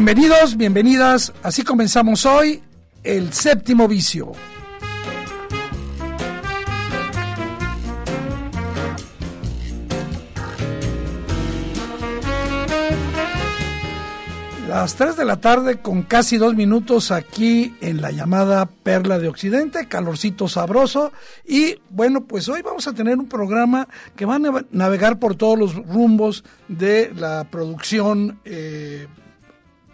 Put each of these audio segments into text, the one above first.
Bienvenidos, bienvenidas. Así comenzamos hoy el séptimo vicio. Las 3 de la tarde con casi dos minutos aquí en la llamada Perla de Occidente, calorcito sabroso. Y bueno, pues hoy vamos a tener un programa que va a navegar por todos los rumbos de la producción eh,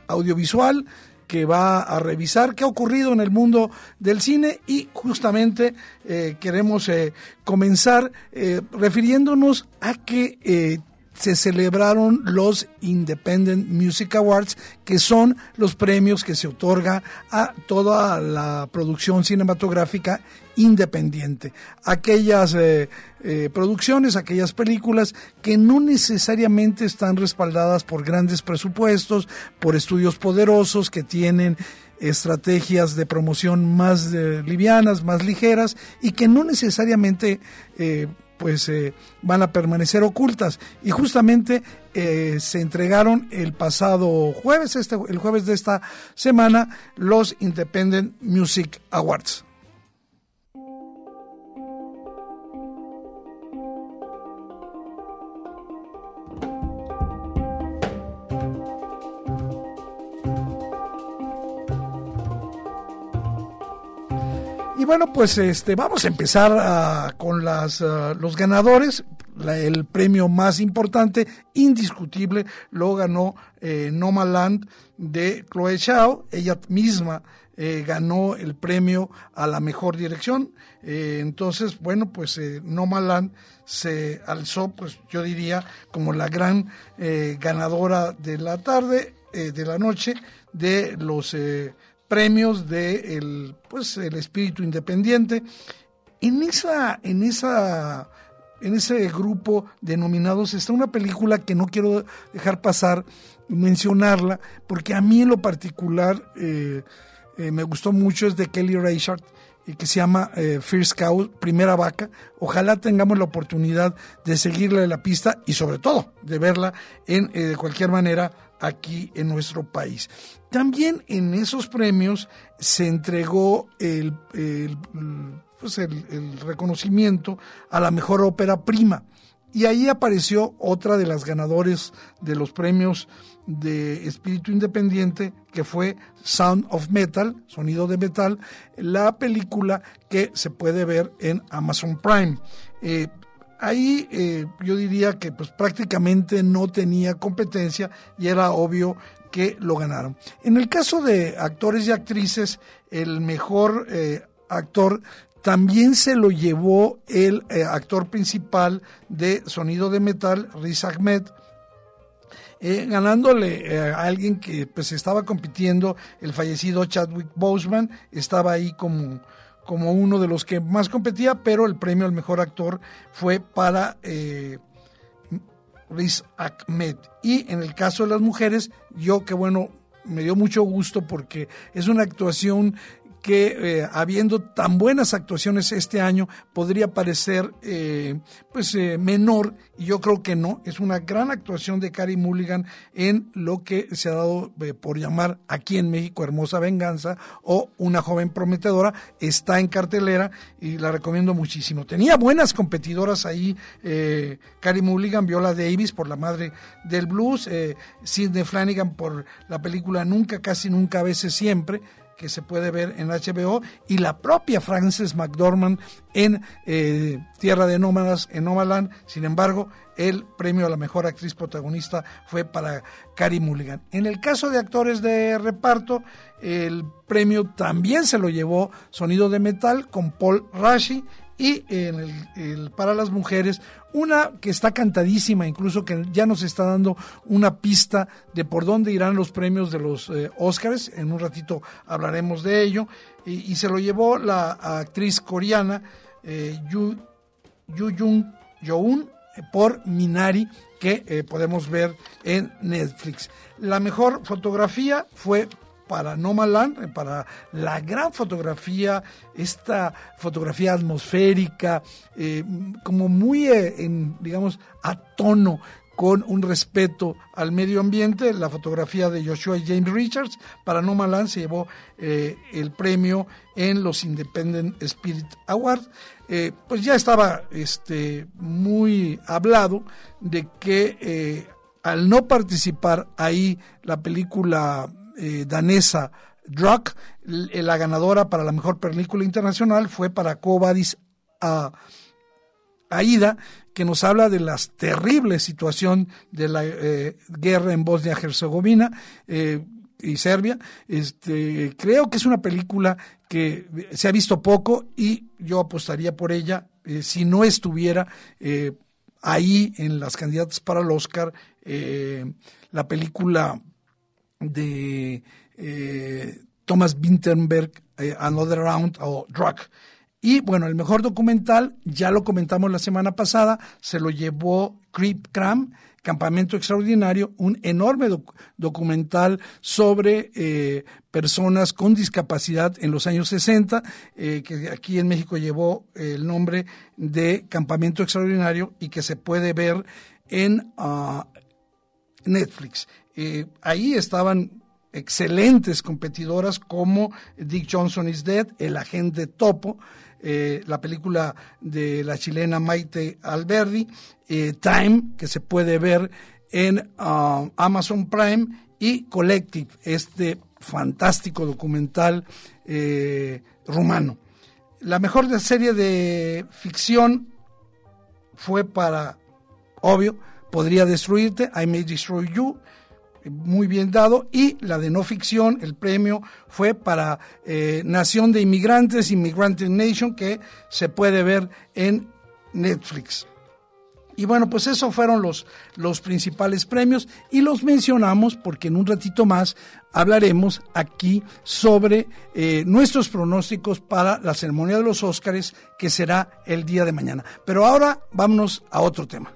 audiovisual que va a revisar qué ha ocurrido en el mundo del cine y justamente eh, queremos eh, comenzar eh, refiriéndonos a que se celebraron los Independent Music Awards, que son los premios que se otorga a toda la producción cinematográfica independiente. Aquellas eh, eh, producciones, aquellas películas que no necesariamente están respaldadas por grandes presupuestos, por estudios poderosos que tienen estrategias de promoción más eh, livianas, más ligeras y que no necesariamente pues eh, van a permanecer ocultas. Y justamente eh, se entregaron el pasado jueves, este, el jueves de esta semana, los Independent Music Awards. Y bueno, pues este, vamos a empezar ah, con las, ah, los ganadores. el premio más importante, indiscutible, lo ganó eh, Land de Chloe Chao. Ella misma eh, ganó el premio a la mejor dirección. Eh, entonces, bueno, pues eh, Land se alzó, pues yo diría, como la gran eh, ganadora de la tarde, de la noche, de los premios de el, pues, el espíritu independiente. En esa, en esa, en ese grupo de nominados está una película que no quiero dejar pasar mencionarla, porque a mí en lo particular eh, eh, me gustó mucho, es de Kelly Reichardt, que se llama eh, First Cow, Primera Vaca. Ojalá tengamos la oportunidad de seguirle la pista y sobre todo de verla en, de cualquier manera aquí en nuestro país. También en esos premios se entregó el, pues el, reconocimiento a la mejor ópera prima. Y ahí apareció otra de las ganadores de los premios de espíritu independiente, que fue Sound of Metal, Sonido de Metal, la película que se puede ver en Amazon Prime. Eh, ahí eh, yo diría que pues prácticamente no tenía competencia y era obvio que lo ganaron. En el caso de actores y actrices, el mejor eh, actor también se lo llevó el eh, actor principal de Sonido de Metal, Riz Ahmed, ganándole a alguien que pues estaba compitiendo, el fallecido Chadwick Boseman, estaba ahí como como uno de los que más competía, pero el premio al mejor actor fue para eh, Riz Ahmed. Y en el caso de las mujeres, yo que bueno, me dio mucho gusto porque es una actuación que eh, habiendo tan buenas actuaciones este año podría parecer eh, pues eh, menor y yo creo que no. Es una gran actuación de Carrie Mulligan en lo que se ha dado por llamar aquí en México Hermosa Venganza o una joven prometedora. Está en cartelera y la recomiendo muchísimo. Tenía buenas competidoras ahí Carrie Mulligan Viola Davis por la madre del blues Sidney Flanagan por la película Nunca casi nunca a veces siempre que se puede ver en HBO, y la propia Frances McDormand en eh, Tierra de Nómadas, en Nomaland. Sin embargo, el premio a la mejor actriz protagonista fue para Carey Mulligan. En el caso de actores de reparto, el premio también se lo llevó Sonido de Metal con Paul Rashi y en el, para las mujeres una que está cantadísima, incluso que ya nos está dando una pista de por dónde irán los premios de los. Eh. En un ratito hablaremos de ello. Y, se lo llevó la actriz coreana eh, Yu, Yu Jung Yoon por Minari, que eh, podemos ver en Netflix. La mejor fotografía fue para No Land, para la gran fotografía, esta fotografía atmosférica, eh, como muy, eh, en, digamos, a tono con un respeto al medio ambiente, la fotografía de Joshua James Richards para No Land se llevó eh, el premio en los Independent Spirit Awards. pues ya estaba este, muy hablado de que al no participar ahí la película eh, danesa Drug, la ganadora para la mejor película internacional fue para Cobadis a Aida, que nos habla de la terrible situación de la eh, guerra en Bosnia-Herzegovina eh, y Serbia. Este, creo que es una película que se ha visto poco y yo apostaría por ella si no estuviera ahí en las candidatas para el Oscar la película de eh, Thomas Winterberg, eh, Another Round o Drug. Y bueno, el mejor documental, ya lo comentamos la semana pasada, se lo llevó Creep Cram, Campamento Extraordinario, un enorme documental sobre eh, personas con discapacidad en los años 60, que aquí en México llevó el nombre de Campamento Extraordinario y que se puede ver en ah, Netflix. Eh, ahí estaban excelentes competidoras como Dick Johnson is Dead, El Agente Topo, eh, la película de la chilena Maite Alberdi, eh, Time, que se puede ver en uh, Amazon Prime, y Collective, este fantástico documental rumano. La mejor serie de ficción fue para, obvio, Podría Destruirte, I May Destroy You, muy bien dado, y la de no ficción, el premio fue para eh, Nación de Inmigrantes, Immigrant Nation, que se puede ver en Netflix. Y bueno, pues esos fueron los, los principales premios y los mencionamos porque en un ratito más hablaremos aquí sobre eh, nuestros pronósticos para la ceremonia de los Óscares que será el día de mañana. Pero ahora vámonos a otro tema.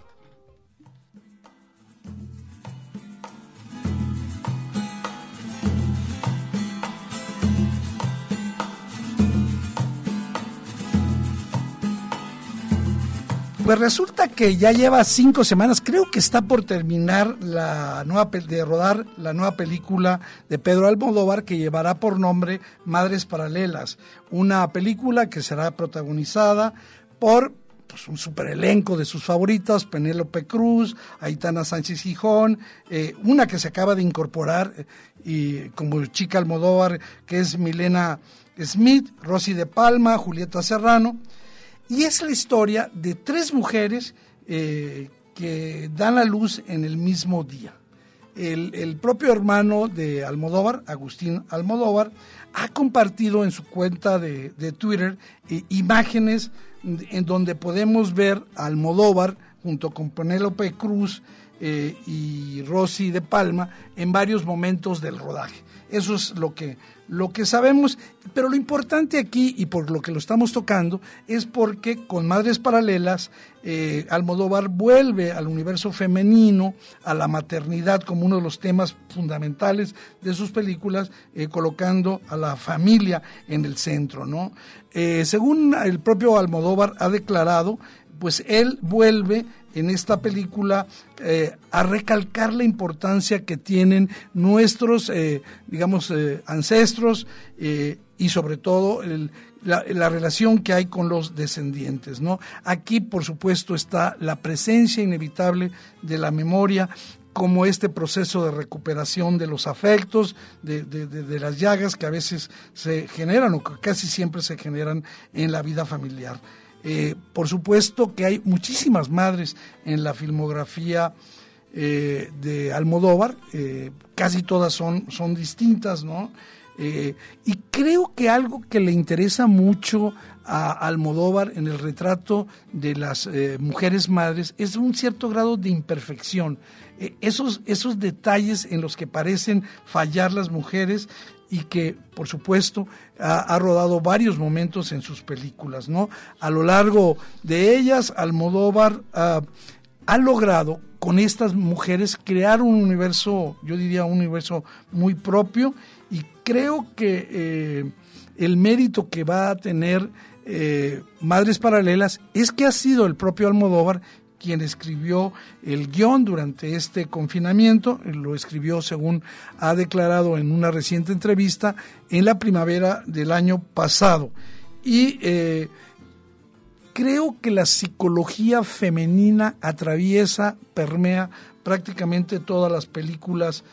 Pues resulta que ya lleva cinco semanas, creo que está por terminar la nueva de rodar la nueva película de Pedro Almodóvar que llevará por nombre Madres Paralelas, una película que será protagonizada por pues, un super elenco de sus favoritas, Penélope Cruz, Aitana Sánchez Gijón, eh, una que se acaba de incorporar eh, y como chica Almodóvar, que es Milena Smith, Rosy de Palma, Julieta Serrano. Y es la historia de tres mujeres eh, que dan la luz en el mismo día. El, propio hermano de Almodóvar, Agustín Almodóvar, ha compartido en su cuenta de, Twitter eh, imágenes en donde podemos ver a Almodóvar junto con Penélope Cruz eh, y Rosy de Palma en varios momentos del rodaje. Eso es lo que, lo que sabemos, pero lo importante aquí, y por lo que lo estamos tocando, es porque con Madres Paralelas, eh, Almodóvar vuelve al universo femenino, a la maternidad como uno de los temas fundamentales de sus películas, eh, colocando a la familia en el centro. ¿no? Eh, según el propio Almodóvar ha declarado, pues él vuelve en esta película eh, a recalcar la importancia que tienen nuestros, eh, digamos, eh, ancestros y sobre todo la, la, relación que hay con los descendientes. Aquí, por supuesto, está la presencia inevitable de la memoria como este proceso de recuperación de los afectos, de, las llagas que a veces se generan o que casi siempre se generan en la vida familiar. Eh, por supuesto que hay muchísimas madres en la filmografía eh, de Almodóvar, eh, casi todas son, son distintas, ¿no? y creo que algo que le interesa mucho a Almodóvar en el retrato de las mujeres madres es un cierto grado de imperfección. esos, esos detalles en los que parecen fallar las mujeres y que, por supuesto, ha, rodado varios momentos en sus películas, ¿no? A lo largo de ellas, Almodóvar ah, ha logrado con estas mujeres crear un universo, yo diría un universo muy propio, y creo que eh, el mérito que va a tener eh, Madres Paralelas es que ha sido el propio Almodóvar quien escribió el guion durante este confinamiento, lo escribió según ha declarado en una reciente entrevista en la primavera del año pasado. Y eh, creo que la psicología femenina atraviesa, permea prácticamente todas las películas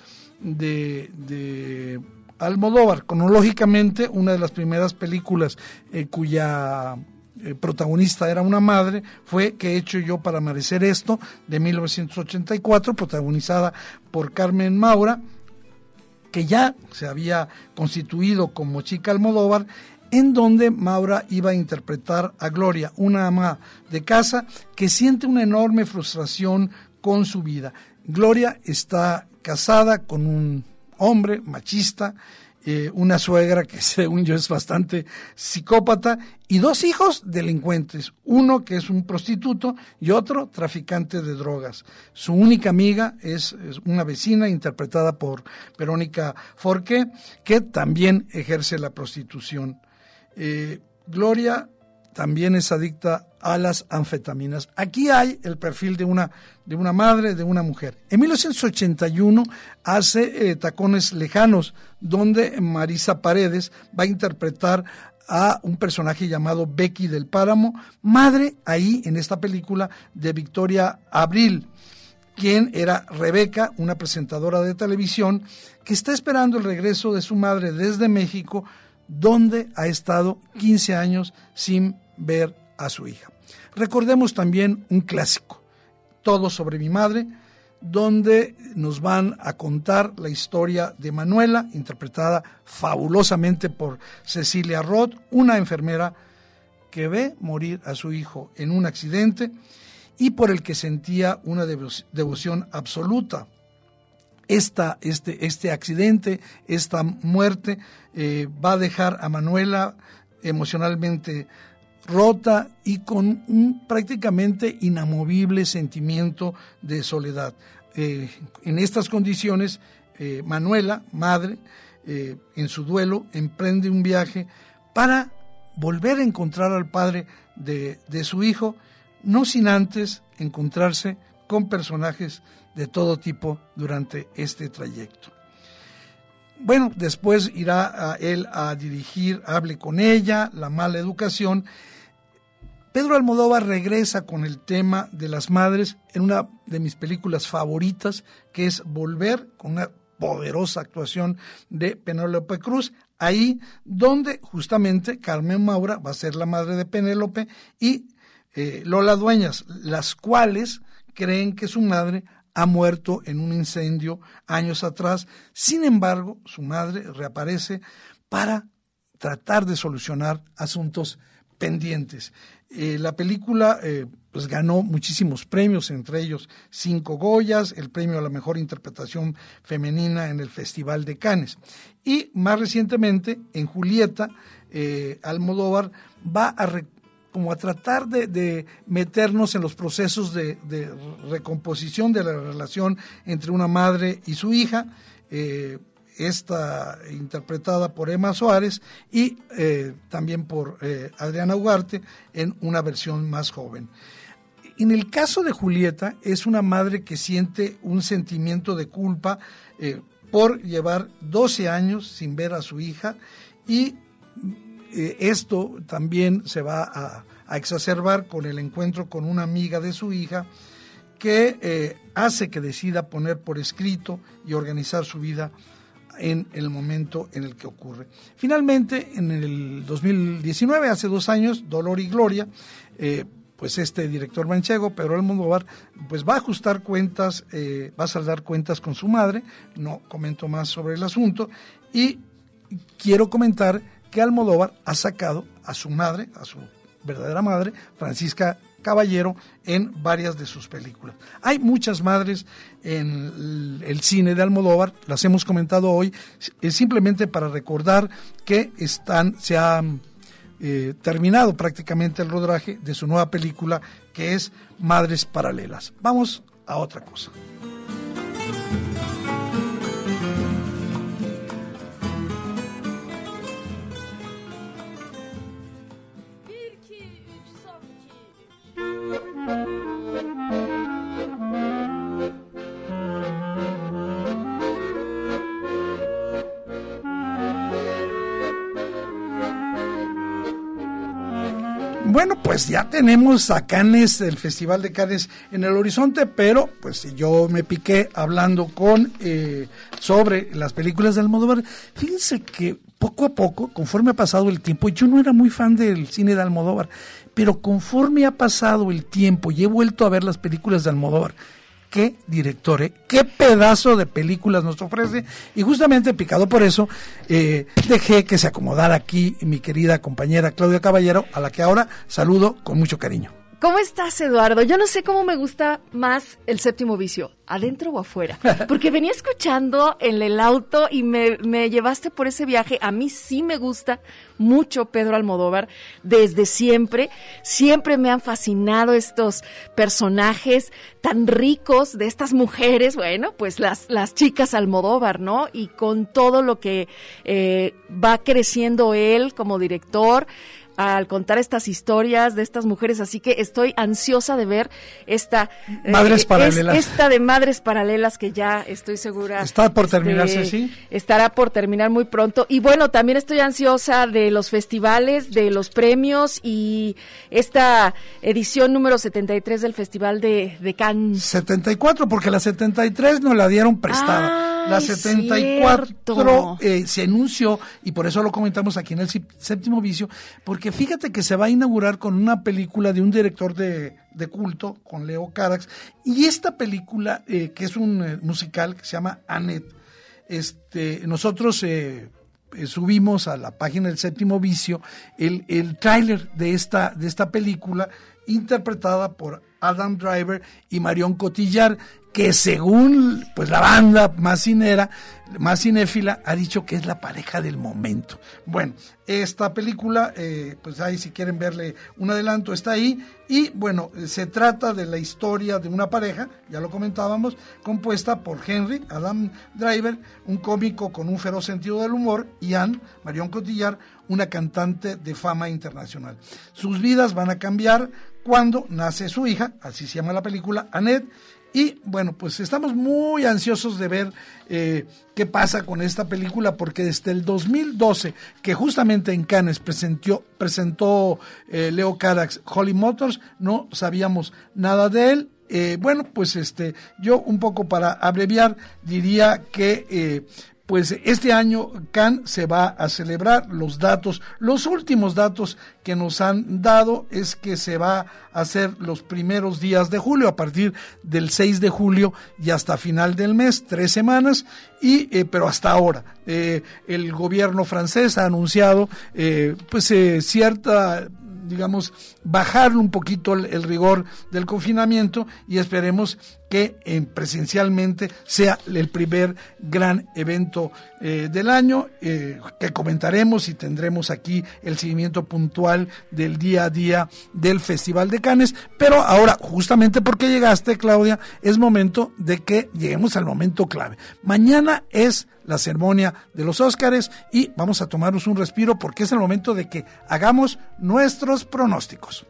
de, Almodóvar. Cronológicamente, una de las primeras películas eh, cuya eh, protagonista era una madre, fue Que he hecho yo para merecer esto, de 1984, protagonizada por Carmen Maura, que ya se había constituido como chica Almodóvar, en donde Maura iba a interpretar a Gloria, una ama de casa que siente una enorme frustración con su vida. Gloria está casada con un hombre machista, eh, una suegra que según yo es bastante psicópata y dos hijos delincuentes, uno que es un prostituto y otro traficante de drogas. Su única amiga es, una vecina interpretada por Verónica Forqué, que también ejerce la prostitución. Eh, Gloria también es adicta a las anfetaminas. Aquí hay el perfil de una, de una madre, de una mujer. En 1981 hace eh, Tacones Lejanos, donde Marisa Paredes va a interpretar a un personaje llamado Becky del Páramo, madre ahí en esta película de Victoria Abril, quien era Rebeca, una presentadora de televisión, que está esperando el regreso de su madre desde México, donde ha estado 15 años sin ver a su hija. Recordemos también un clásico, Todo sobre mi madre, donde nos van a contar la historia de Manuela, interpretada fabulosamente por Cecilia Roth, una enfermera que ve morir a su hijo en un accidente y por el que sentía una devoción absoluta. Esta, este, este accidente, esta muerte, eh, va a dejar a Manuela emocionalmente rota y con un prácticamente inamovible sentimiento de soledad. Eh, en estas condiciones, eh, Manuela, madre, en su duelo, emprende un viaje para volver a encontrar al padre de, de su hijo, no sin antes encontrarse con personajes de todo tipo durante este trayecto. Bueno, después irá él a dirigir Hable con ella, La mala educación, Pedro Almodóvar regresa con el tema de las madres en una de mis películas favoritas, que es Volver, con una poderosa actuación de Penélope Cruz, ahí donde justamente Carmen Maura va a ser la madre de Penélope y eh, Lola Dueñas, las cuales creen que su madre ha muerto en un incendio años atrás. Sin embargo, su madre reaparece para tratar de solucionar asuntos pendientes. Eh, la película eh, pues ganó muchísimos premios, entre ellos cinco Goyas, el premio a la mejor interpretación femenina en el Festival de Cannes. Y más recientemente, en Julieta, eh, Almodóvar va a como a tratar de, meternos en los procesos de, recomposición de la relación entre una madre y su hija esta interpretada por Emma Suárez y eh, también por eh, Adriana Ugarte en una versión más joven. En el caso de Julieta, es una madre que siente un sentimiento de culpa eh, por llevar 12 años sin ver a su hija y esto también se va a, exacerbar con el encuentro con una amiga de su hija que eh, hace que decida poner por escrito y organizar su vida en el momento en el que ocurre. Finalmente, en el 2019, hace dos años, Dolor y Gloria, eh, pues este director manchego, Pedro Almodóvar, pues va a ajustar cuentas, eh, va a saldar cuentas con su madre, no comento más sobre el asunto, y quiero comentar que Almodóvar ha sacado a su madre, a su verdadera madre, Francisca Caballero, en varias de sus películas. Hay muchas madres en el cine de Almodóvar, las hemos comentado hoy, es simplemente para recordar que están, se han eh, terminado prácticamente el rodaje de su nueva película que es Madres Paralelas. Vamos a otra cosa. Pues ya tenemos a Cannes, el Festival de Cannes en el horizonte, pero pues yo me piqué hablando con eh, sobre las películas de Almodóvar. Fíjense que poco a poco, conforme ha pasado el tiempo, yo no era muy fan del cine de Almodóvar, pero conforme ha pasado el tiempo y he vuelto a ver las películas de Almodóvar, qué director, ¿eh? qué pedazo de películas nos ofrece. Y justamente picado por eso, eh, dejé que se acomodara aquí mi querida compañera Claudia Caballero, a la que ahora saludo con mucho cariño. ¿Cómo estás, Eduardo? Yo no sé cómo me gusta más el séptimo vicio, adentro o afuera. Porque venía escuchando en el auto y me, me, llevaste por ese viaje. A mí sí me gusta mucho Pedro Almodóvar desde siempre. Siempre me han fascinado estos personajes tan ricos de estas mujeres. Bueno, pues las, las chicas Almodóvar, ¿no? Y con todo lo que eh, va creciendo él como director al contar estas historias de estas mujeres, así que estoy ansiosa de ver esta Madres eh, Paralelas. esta de Madres Paralelas que ya estoy segura está por terminarse, este, sí. Estará por terminar muy pronto y bueno, también estoy ansiosa de los festivales, de los premios y esta edición número 73 del Festival de, de Cannes. 74 porque la 73 nos la dieron prestada. Ay, la 74 cierto. eh, se anunció y por eso lo comentamos aquí en el séptimo vicio, porque fíjate que se va a inaugurar con una película de un director de, de culto, con Leo Carax, y esta película, eh, que es un eh, musical que se llama Annette, este, nosotros eh, eh, subimos a la página del séptimo vicio el, el tráiler de esta, de esta película interpretada por Adam Driver y Marion Cotillar, que según pues la banda más cinera, más cinéfila, ha dicho que es la pareja del momento. Bueno, esta película, eh, pues ahí si quieren verle un adelanto, está ahí. Y bueno, se trata de la historia de una pareja, ya lo comentábamos, compuesta por Henry, Adam Driver, un cómico con un feroz sentido del humor, y Anne, Marion Cotillar, una cantante de fama internacional. Sus vidas van a cambiar cuando nace su hija, así se llama la película, Annette, y bueno, pues estamos muy ansiosos de ver eh, qué pasa con esta película, porque desde el 2012, que justamente en Cannes presentó, presentó eh, Leo Carax Holly Motors, no sabíamos nada de él. Eh, bueno, pues este, yo un poco para abreviar diría que pues este año Cannes se va a celebrar. Los datos, los últimos datos que nos han dado es que se va a hacer los primeros días de julio, a partir del 6 de julio y hasta final del mes, tres semanas, y eh, pero hasta ahora eh, el gobierno francés ha anunciado eh, pues eh, cierta digamos, bajar un poquito el, el, rigor del confinamiento y esperemos que eh, presencialmente sea el primer gran evento eh, del año eh, que comentaremos y tendremos aquí el seguimiento puntual del día a día del Festival de Cannes. Pero ahora, justamente porque llegaste, Claudia, es momento de que lleguemos al momento clave. Mañana es la ceremonia de los Óscares y vamos a tomarnos un respiro porque es el momento de que hagamos nuestros pronósticos.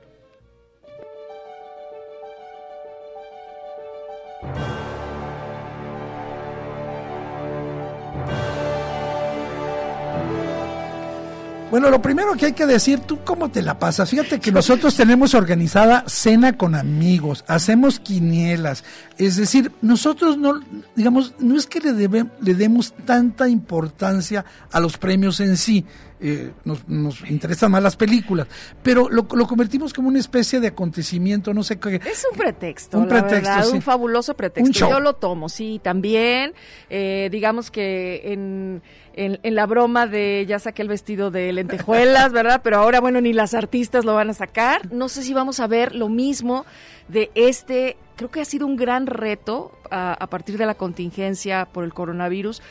Bueno, lo primero que hay que decir, ¿tú cómo te la pasas? Fíjate que nosotros tenemos organizada cena con amigos, hacemos quinielas, es decir, nosotros no, digamos, no es que le, debe, le demos tanta importancia a los premios en sí, eh, nos, nos, interesan más las películas, pero lo, lo, convertimos como una especie de acontecimiento, no sé qué. Es un pretexto, un pretexto, verdad, sí. un fabuloso pretexto. Yo lo tomo, sí, también, eh, digamos que en, en, la broma de ya saqué el vestido de lentejuelas, ¿verdad? Pero ahora, bueno, ni las artistas lo van a sacar. No sé si vamos a ver lo mismo de este, creo que ha sido un gran reto a, a partir de la contingencia por el coronavirus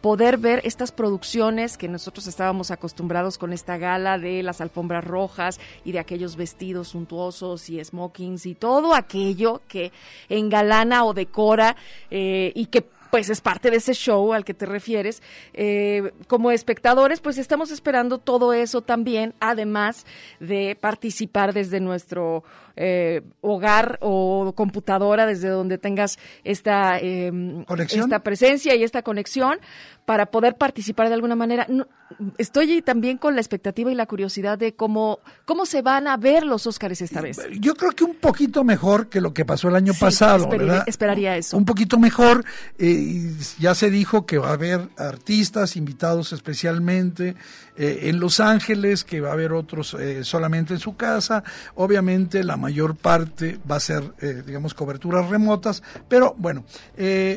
poder ver estas producciones que nosotros estábamos acostumbrados con esta gala de las alfombras rojas y de aquellos vestidos suntuosos y smokings y todo aquello que engalana o decora eh, y que pues es parte de ese show al que te refieres. Eh, como espectadores, pues estamos esperando todo eso también, además de participar desde nuestro eh, hogar o computadora, desde donde tengas esta, eh, esta presencia y esta conexión, para poder participar de alguna manera. No, estoy también con la expectativa y la curiosidad de cómo, cómo se van a ver los Óscares esta vez. Yo creo que un poquito mejor que lo que pasó el año sí, pasado, ¿verdad? Esperaría eso. Un poquito mejor. Eh, ya se dijo que va a haber artistas invitados especialmente eh, en Los Ángeles, que va a haber otros eh, solamente en su casa. Obviamente la mayor parte va a ser, eh, digamos, coberturas remotas. Pero bueno,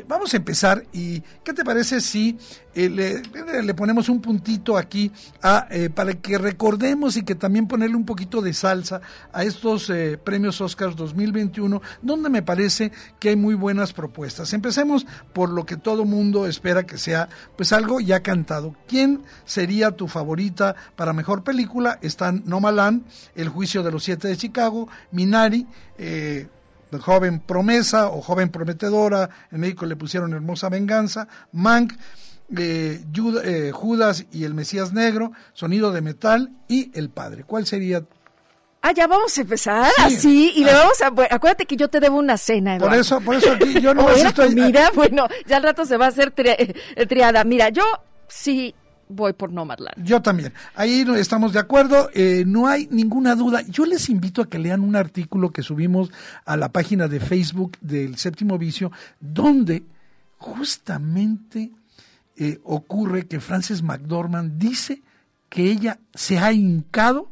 vamos a empezar. ¿Y qué te parece si eh, le, le, ponemos un puntito aquí a, eh, para que recordemos y que también ponerle un poquito de salsa a estos eh, premios Oscars 2021, donde me parece que hay muy buenas propuestas. Empecemos por lo que todo mundo espera que sea, pues algo ya cantado. ¿Quién sería tu favorita para mejor película? Están Nomaland, El juicio de los siete de Chicago, Minari, eh, joven promesa o joven prometedora, en México le pusieron hermosa venganza, Mank, eh, Judas y el Mesías Negro, Sonido de Metal y El Padre. ¿Cuál sería? Ah, ya vamos a empezar sí, así y le vamos a acuérdate que yo te debo una cena. Eduardo. Por eso, por eso aquí yo no estoy. Mira, bueno, ya al rato se va a hacer tri eh, triada. Mira, yo sí voy por Nomadland. Yo también. Ahí estamos de acuerdo. Eh, no hay ninguna duda. Yo les invito a que lean un artículo que subimos a la página de Facebook del Séptimo Vicio, donde justamente eh, ocurre que Frances McDormand dice que ella se ha hincado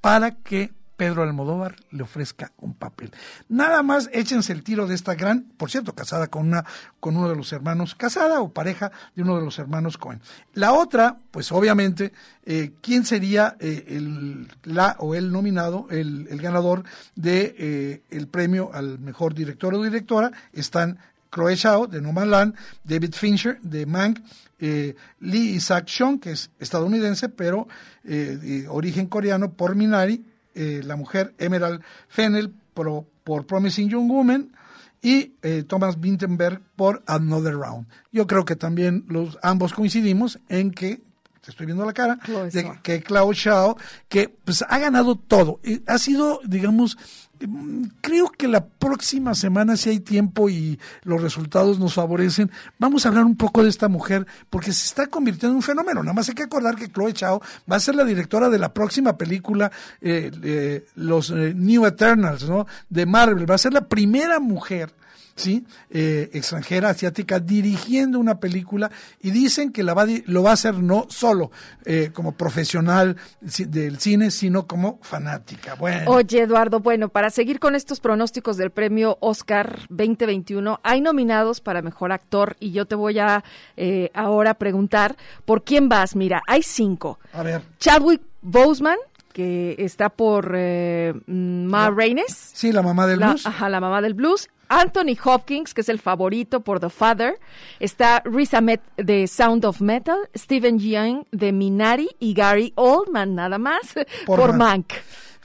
para que Pedro Almodóvar le ofrezca un papel. Nada más échense el tiro de esta gran, por cierto, casada con una con uno de los hermanos, casada o pareja de uno de los hermanos Cohen. La otra, pues obviamente, eh, ¿quién sería eh, el la o el nominado, el, ganador de eh, el premio al mejor director o directora? Están Chloe Zhao de No Man Land, David Fincher de Mank, eh, Lee Isaac Chung, que es estadounidense, pero eh, de origen coreano, por Minari, eh, la mujer Emerald Fennel por, por Promising Young Woman, y eh, Thomas Vinterberg por Another Round. Yo creo que también los ambos coincidimos en que te estoy viendo la cara, de que Clau Shao, que pues ha ganado todo. Ha sido, digamos, creo que la próxima semana, si hay tiempo y los resultados nos favorecen, vamos a hablar un poco de esta mujer, porque se está convirtiendo en un fenómeno. Nada más hay que acordar que Chloe Chao va a ser la directora de la próxima película, eh, eh, Los eh, New Eternals, ¿no? De Marvel. Va a ser la primera mujer ¿sí? Eh, extranjera, asiática, dirigiendo una película y dicen que la va, lo va a hacer no solo eh, como profesional del cine, sino como fanática. Bueno. Oye, Eduardo, bueno, para seguir con estos pronósticos del premio Oscar 2021, hay nominados para mejor actor y yo te voy a eh, ahora preguntar por quién vas. Mira, hay cinco. A ver. Chadwick Boseman, que está por eh, Ma Raines. Sí, la mamá del la, blues. Ajá, la mamá del blues. Anthony Hopkins, que es el favorito por The Father. Está Riz Ahmed de Sound of Metal. Stephen Yeun de Minari. Y Gary Oldman, nada más, por, por Mank.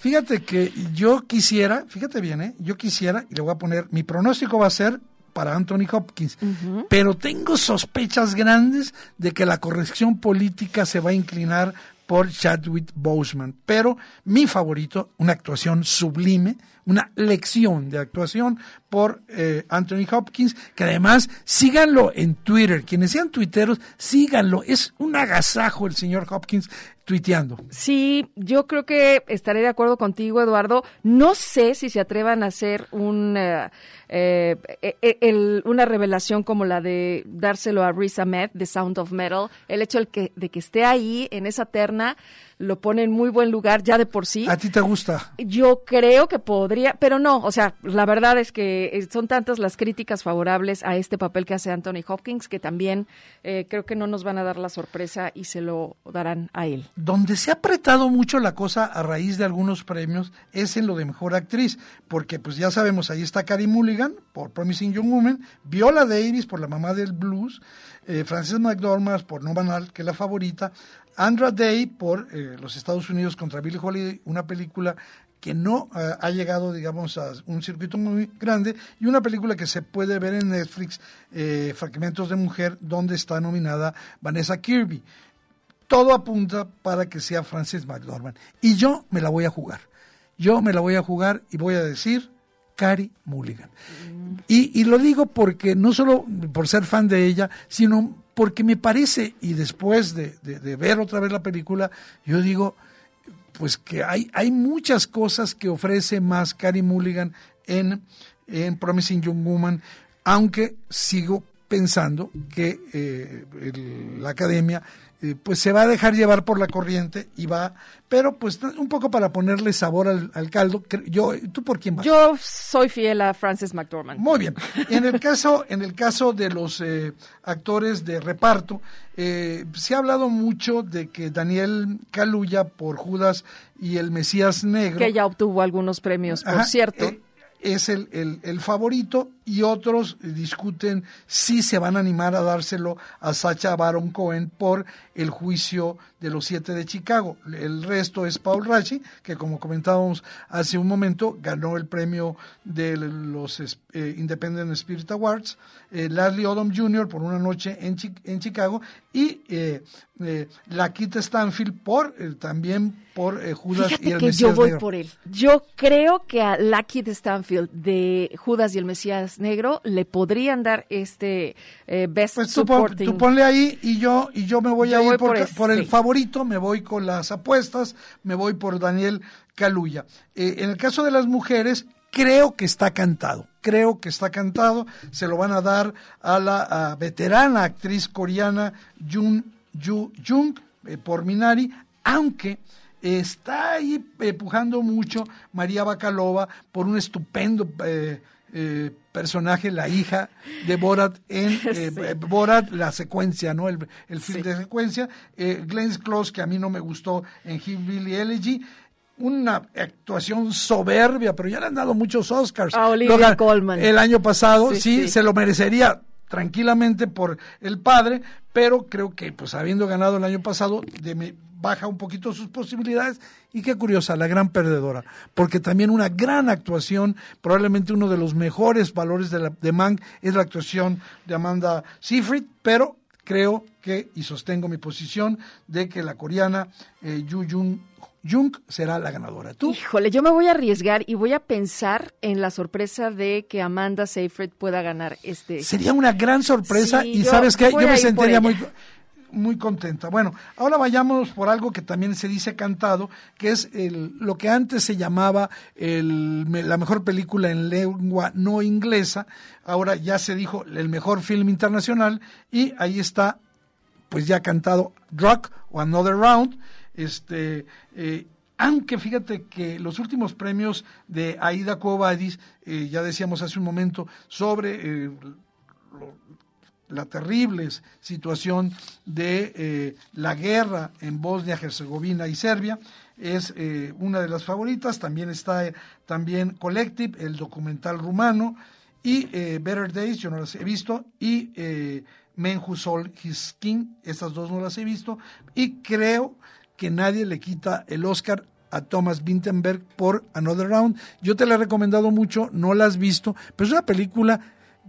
Fíjate que yo quisiera, fíjate bien, ¿eh? yo quisiera, y le voy a poner, mi pronóstico va a ser para Anthony Hopkins, uh -huh. pero tengo sospechas grandes de que la corrección política se va a inclinar por Chadwick Boseman. Pero mi favorito, una actuación sublime, una lección de actuación por eh, Anthony Hopkins, que además síganlo en Twitter. Quienes sean tuiteros, síganlo. Es un agasajo el señor Hopkins tuiteando. Sí, yo creo que estaré de acuerdo contigo, Eduardo. No sé si se atrevan a hacer un, eh, eh, el, una revelación como la de dárselo a Riz Ahmed, de Sound of Metal. El hecho de que, de que esté ahí en esa terna lo pone en muy buen lugar ya de por sí. ¿A ti te gusta? Yo creo que podría, pero no, o sea, la verdad es que eh, son tantas las críticas favorables a este papel que hace Anthony Hopkins que también eh, creo que no nos van a dar la sorpresa y se lo darán a él. Donde se ha apretado mucho la cosa a raíz de algunos premios es en lo de mejor actriz, porque pues ya sabemos, ahí está Carey Mulligan por Promising Young Woman, Viola Davis por La Mamá del Blues, eh, Frances McDormand por No Banal, que es la favorita, Andra Day por eh, los Estados Unidos contra Billie Holiday, una película que no eh, ha llegado, digamos, a un circuito muy grande, y una película que se puede ver en Netflix, eh, Fragmentos de Mujer, donde está nominada Vanessa Kirby. Todo apunta para que sea Frances McDormand. Y yo me la voy a jugar. Yo me la voy a jugar y voy a decir Carrie Mulligan. Y, y, lo digo porque no solo por ser fan de ella, sino porque me parece, y después de, ver otra vez la película, yo digo, pues que hay, muchas cosas que ofrece más Carrie Mulligan en, Promising Young Woman, aunque sigo pensando que eh, la academia eh, pues se va a dejar llevar por la corriente y va, pero pues un poco para ponerle sabor al, al, caldo. Yo, ¿tú por quién vas? Yo soy fiel a Frances McDormand. Muy bien. En el caso, en el caso de los eh, actores de reparto, eh, se ha hablado mucho de que Daniel Kaluuya por Judas y el Mesías Negro, que ya obtuvo algunos premios, por Ajá, cierto. eh, es el, el, el, favorito y otros discuten si se van a animar a dárselo a Sacha Baron Cohen por el juicio de los siete de Chicago. El resto es Paul Rashi, que como comentábamos hace un momento, ganó el premio de los eh, Independent Spirit Awards, eh, Leslie Odom Jr. por una noche en, Chi en Chicago y eh, eh, Laquita Stanfield por también por Judas Fíjate y el que Mesías yo voy Negro. por él. Yo creo que a de Stanfield de Judas y el Mesías Negro le podrían dar este eh, Best Pues tú, pon- tú ponle ahí y yo y yo me voy Yo a ir voy por, por ca- ese, por el sí. favorito, me voy con las apuestas, me voy por Daniel Caluya. Eh, en el caso de las mujeres, creo que está cantado, creo que está cantado, se lo van a dar a la a veterana actriz coreana Jung Yu Jung eh, por Minari, aunque está ahí eh, pujando mucho María Bacalova por un estupendo eh, eh, personaje, la hija de Borat en eh, Sí. eh, Borat, la secuencia, ¿no? El, el film Sí. de secuencia. Eh, Glenn Close, que a mí no me gustó en Hillbilly Elegy. Una actuación soberbia, pero ya le han dado muchos Oscars. A Olivia Lo gan- Colman. El año pasado, Sí, sí, se lo merecería tranquilamente por el padre, pero creo que pues habiendo ganado el año pasado, de me- baja un poquito sus posibilidades y qué curiosa, la gran perdedora, porque también una gran actuación, probablemente uno de los mejores valores de, la, de Mank es la actuación de Amanda Seyfried, pero creo que, y sostengo mi posición, de que la coreana eh, Yu Jung, Jung será la ganadora. ¿Tú? Híjole, yo me voy a arriesgar y voy a pensar en la sorpresa de que Amanda Seyfried pueda ganar este. Sería una gran sorpresa Sí, y sabes que voy yo me sentiría muy muy contenta. Bueno, ahora vayamos por algo que también se dice cantado, que es el, lo que antes se llamaba el, la mejor película en lengua no inglesa, ahora ya se dijo el mejor film internacional y ahí está pues ya cantado Rock o Another Round, este eh, aunque fíjate que los últimos premios de Aida Cuobadis, eh, ya decíamos hace un momento, sobre eh, la terrible situación de eh, la guerra en Bosnia, Herzegovina y Serbia, es eh, una de las favoritas. También está eh, también Collective, el documental rumano, y eh, Better Days, yo no las he visto, y eh, Men Who Sold His King, estas dos no las he visto, y creo que nadie le quita el Oscar a Thomas Vinterberg por Another Round. Yo te la he recomendado mucho, no la has visto, pero es una película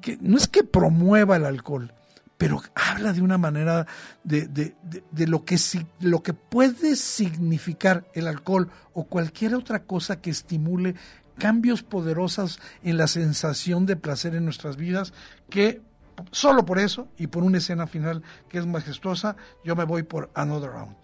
que no es que promueva el alcohol, pero habla de una manera de, de- de- lo, que, lo que puede significar el alcohol o cualquier otra cosa que estimule cambios poderosos en la sensación de placer en nuestras vidas que solo por eso y por una escena final que es majestuosa, yo me voy por Another Round.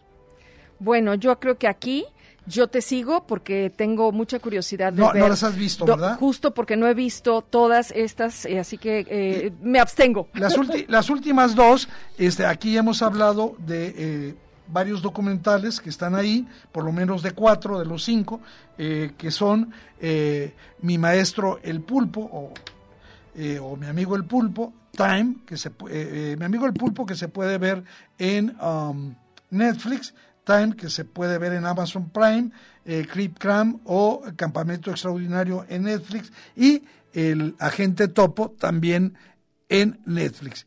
Bueno, yo creo que aquí yo te sigo porque tengo mucha curiosidad de no, ver. No las has visto, ¿verdad? Justo porque no he visto todas estas, eh, así que eh, me abstengo. Las, las, últimas dos, este, aquí hemos hablado de eh, varios documentales que están ahí, por lo menos de cuatro de los cinco, que son Mi Maestro el Pulpo o, o Mi Amigo el Pulpo, Time, que se, Mi Amigo el Pulpo que se puede ver en um, Netflix, Time, que se puede ver en Amazon Prime, eh, Creep o Campamento Extraordinario en Netflix y El Agente Topo también en Netflix.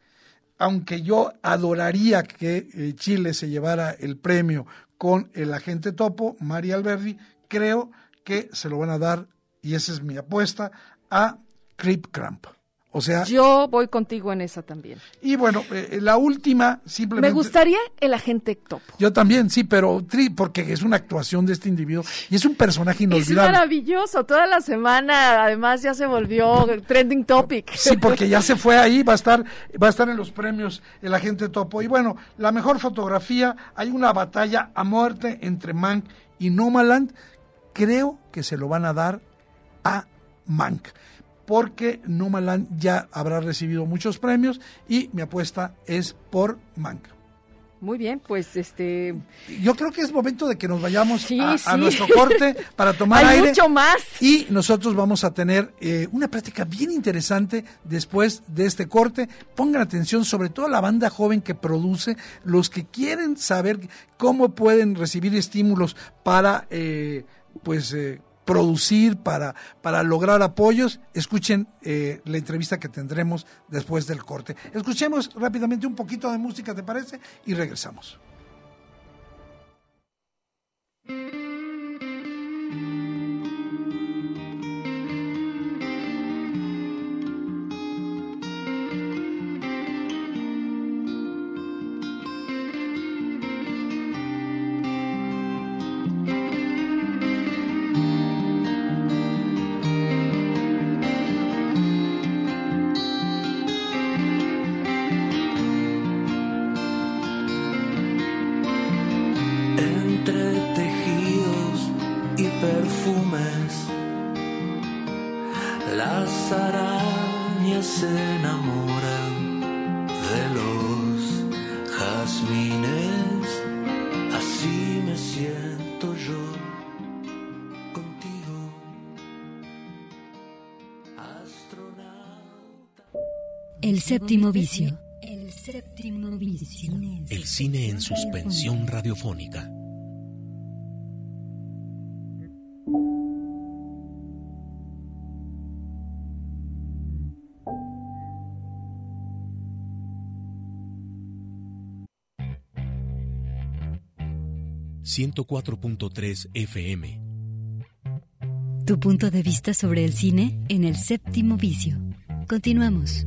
Aunque yo adoraría que eh, Chile se llevara el premio con El Agente Topo, María Alberdi, creo que se lo van a dar, y esa es mi apuesta, a Creep Cramp. O sea, yo voy contigo en esa también. Y bueno, eh, la última simplemente. Me gustaría el agente Topo. Yo también, sí, pero porque es una actuación de este individuo y es un personaje inolvidable. Es maravilloso. Toda la semana, además, ya se volvió trending topic. Sí, porque ya se fue ahí, va a estar, va a estar en los premios el agente Topo. Y bueno, la mejor fotografía, hay una batalla a muerte entre Mank y Nomaland. Creo que se lo van a dar a Mank porque Nomaland ya habrá recibido muchos premios y mi apuesta es por Mank. Muy bien, pues este. Yo creo que es momento de que nos vayamos a, nuestro corte para tomar Hay aire. mucho más. Y nosotros vamos a tener eh, una práctica bien interesante después de este corte. Pongan atención, sobre todo a la banda joven que produce, los que quieren saber cómo pueden recibir estímulos para, eh, pues. Eh, producir, para, para lograr apoyos, escuchen eh, la entrevista que tendremos después del corte. Escuchemos rápidamente un poquito de música, ¿te parece? Y regresamos. Séptimo vicio. El séptimo vicio. El cine en suspensión radiofónica. ...104.3 FM. Tu punto de vista sobre el cine en el séptimo vicio. Continuamos.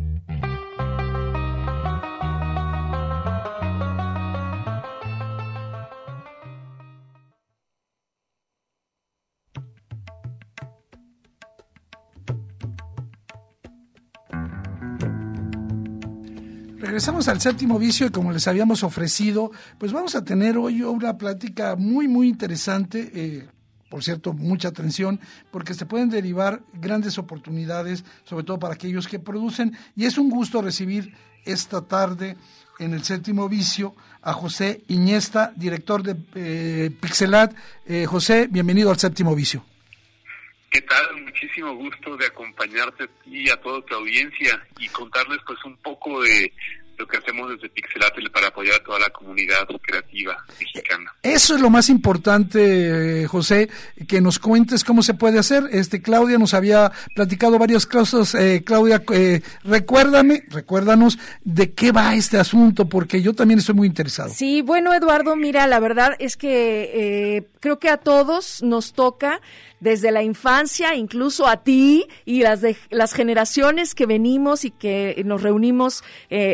Regresamos al séptimo vicio y como les habíamos ofrecido, pues vamos a tener hoy una plática muy, muy interesante. Eh, por cierto, mucha atención, porque se pueden derivar grandes oportunidades, sobre todo para aquellos que producen. Y es un gusto recibir esta tarde en el séptimo vicio a José Iñesta, director de eh, Pixelat. Eh, José, bienvenido al séptimo vicio. ¿Qué tal? Muchísimo gusto de acompañarte y a toda tu audiencia y contarles pues un poco de lo que hacemos desde Pixelatel para apoyar a toda la comunidad creativa mexicana. Eso es lo más importante, eh, José, que nos cuentes cómo se puede hacer. Este Claudia nos había platicado varias cosas. Eh, Claudia, eh, recuérdame, recuérdanos de qué va este asunto, porque yo también estoy muy interesado. Sí, bueno, Eduardo, mira, la verdad es que creo que a todos nos toca desde la infancia, incluso a ti y las de, las generaciones que venimos y que nos reunimos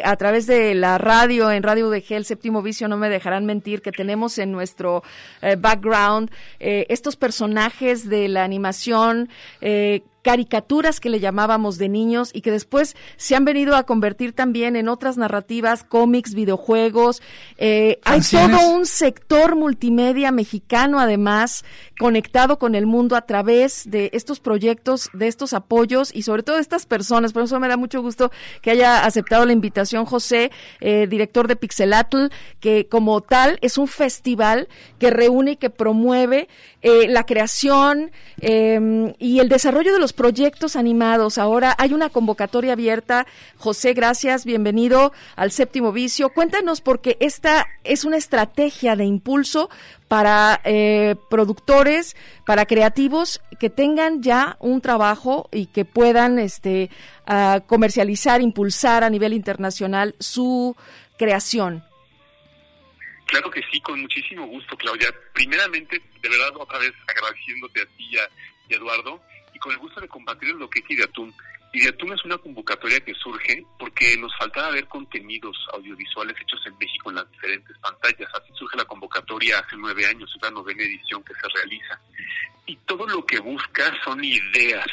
a través través de la radio, en Radio UDG, el séptimo vicio, no me dejarán mentir, que tenemos en nuestro eh, background eh, estos personajes de la animación eh, caricaturas que le llamábamos de niños y que después se han venido a convertir también en otras narrativas, cómics, videojuegos. Eh, hay todo un sector multimedia mexicano, además, conectado con el mundo a través de estos proyectos, de estos apoyos y sobre todo de estas personas. Por eso me da mucho gusto que haya aceptado la invitación José, eh, director de Pixelatl, que como tal es un festival que reúne y que promueve eh, la creación em, y el desarrollo de los proyectos animados. Ahora hay una convocatoria abierta. José, gracias, bienvenido al séptimo vicio. Cuéntanos porque esta es una estrategia de impulso para eh, productores, para creativos que tengan ya un trabajo y que puedan este, comercializar, impulsar a nivel internacional su creación. Claro que sí, con muchísimo gusto, Claudia. Primeramente, de verdad, otra vez agradeciéndote a ti y a, Eduardo, y con el gusto de compartir lo que es Ideatún. Ideatún es una convocatoria que surge porque nos faltaba ver contenidos audiovisuales hechos en México en las diferentes pantallas. Así surge la convocatoria hace nueve años, es la novena edición que se realiza. Y todo lo que busca son ideas,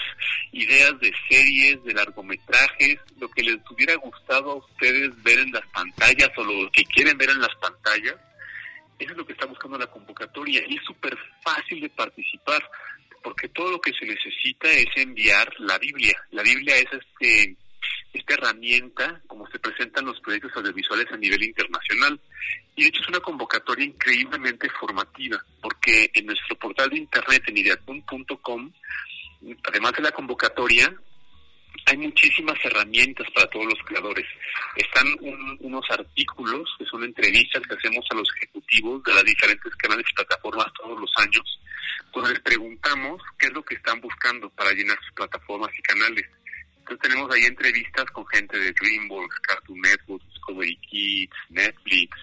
ideas de series, de largometrajes, lo que les hubiera gustado a ustedes ver en las pantallas o lo que quieren ver en las pantallas eso es lo que está buscando la convocatoria y es súper fácil de participar porque todo lo que se necesita es enviar la Biblia. La Biblia es este esta herramienta como se presentan los proyectos audiovisuales a nivel internacional. Y de hecho es una convocatoria increíblemente formativa, porque en nuestro portal de internet en ideatun.com, además de la convocatoria, hay muchísimas herramientas para todos los creadores. Están unos artículos que son entrevistas que hacemos a los ejecutivos de las diferentes canales y plataformas todos los años, donde les preguntamos qué es lo que están buscando para llenar sus plataformas y canales. Entonces tenemos ahí entrevistas con gente de DreamWorks, Cartoon Network, Discovery Kids, Netflix,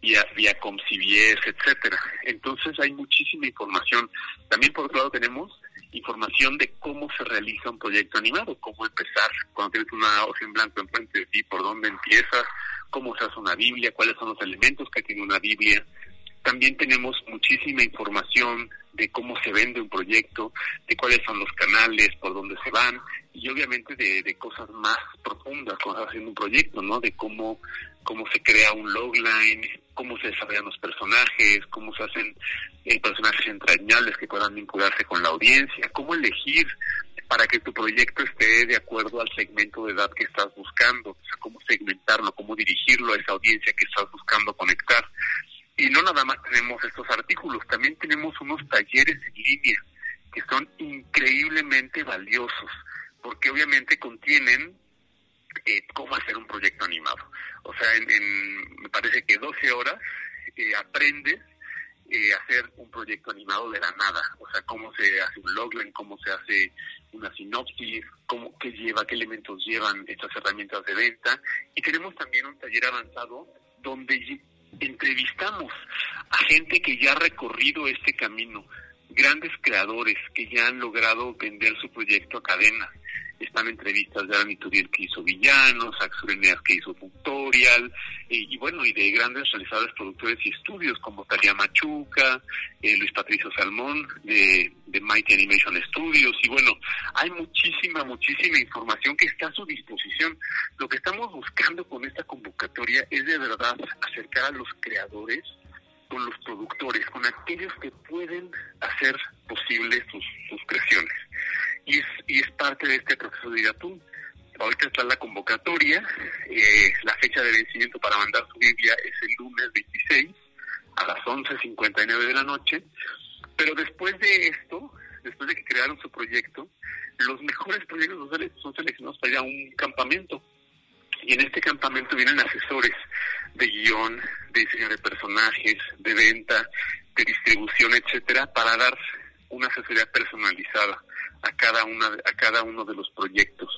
vía Viacom CBS, etcétera. Entonces hay muchísima información. También por otro lado tenemos información de cómo se realiza un proyecto animado, cómo empezar, cuando tienes una hoja en blanco enfrente de ti, por dónde empiezas, cómo se hace una Biblia, cuáles son los elementos que tiene una Biblia. También tenemos muchísima información de cómo se vende un proyecto, de cuáles son los canales, por dónde se van, y obviamente de, cosas más profundas cuando haciendo un proyecto, ¿no? De cómo, cómo se crea un logline, cómo se desarrollan los personajes, cómo se hacen eh, personajes entrañables que puedan vincularse con la audiencia, cómo elegir para que tu proyecto esté de acuerdo al segmento de edad que estás buscando, o sea, cómo segmentarlo, cómo dirigirlo a esa audiencia que estás buscando conectar. Y no nada más tenemos estos artículos, también tenemos unos talleres en línea que son increíblemente valiosos, porque obviamente contienen eh, cómo hacer un proyecto animado. O sea, en, me parece que 12 horas eh, aprendes eh, hacer un proyecto animado de la nada. O sea, cómo se hace un logline, cómo se hace una sinopsis, cómo, qué lleva, qué elementos llevan estas herramientas de venta. Y tenemos también un taller avanzado donde entrevistamos a gente que ya ha recorrido este camino, grandes creadores que ya han logrado vender su proyecto a cadena están entrevistas de Alan Turiel que hizo Villanos, Axel que hizo Tutorial, y, bueno, y de grandes realizadores, productores y estudios como Talia Machuca, eh, Luis Patricio Salmón de, de Mighty Animation Studios, y bueno, hay muchísima, muchísima información que está a su disposición. Lo que estamos buscando con esta convocatoria es de verdad acercar a los creadores con los productores, con aquellos que pueden hacer posibles sus, sus creaciones y es, y es parte de este proceso de IDATUN. Ahorita está la convocatoria, eh, la fecha de vencimiento para mandar su Biblia es el lunes 26 a las 11.59 de la noche, pero después de esto, después de que crearon su proyecto, los mejores proyectos son seleccionados para ir a un campamento. Y en este campamento vienen asesores de guion, de diseño de personajes, de venta, de distribución, etcétera, para dar una asesoría personalizada a cada una a cada uno de los proyectos.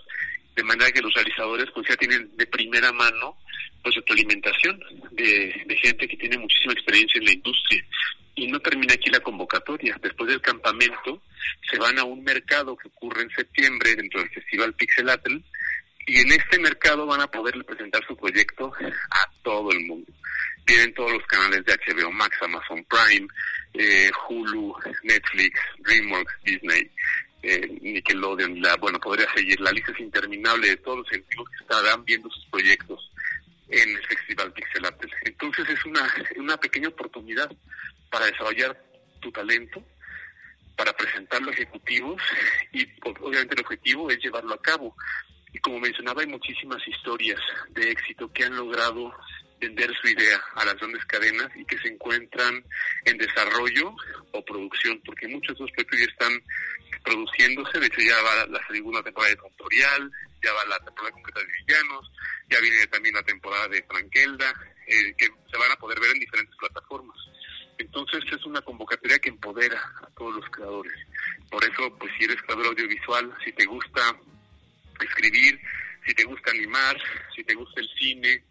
De manera que los realizadores pues ya tienen de primera mano pues retroalimentación de, de gente que tiene muchísima experiencia en la industria. Y no termina aquí la convocatoria. Después del campamento se van a un mercado que ocurre en septiembre dentro del festival Pixelatl Y en este mercado van a poder presentar su proyecto a todo el mundo. Tienen todos los canales de HBO Max, Amazon Prime, eh, Hulu, Netflix, DreamWorks, Disney, eh, Nickelodeon, la, bueno, podría seguir, la lista es interminable de todos los sentidos que estarán viendo sus proyectos en el Festival Pixelatel. Entonces es una, una pequeña oportunidad para desarrollar tu talento, para presentarlo a ejecutivos y obviamente el objetivo es llevarlo a cabo. Y como mencionaba, hay muchísimas historias de éxito que han logrado vender su idea a las grandes cadenas y que se encuentran en desarrollo o producción, porque muchos de los proyectos ya están produciéndose, de hecho ya va la segunda temporada de Tutorial, ya va la temporada completa de Villanos, ya viene también la temporada de Frankelda, eh, que se van a poder ver en diferentes plataformas. Entonces es una convocatoria que empodera a todos los creadores. Por eso, pues si eres creador audiovisual, si te gusta escribir, si te gusta animar, si te gusta el cine,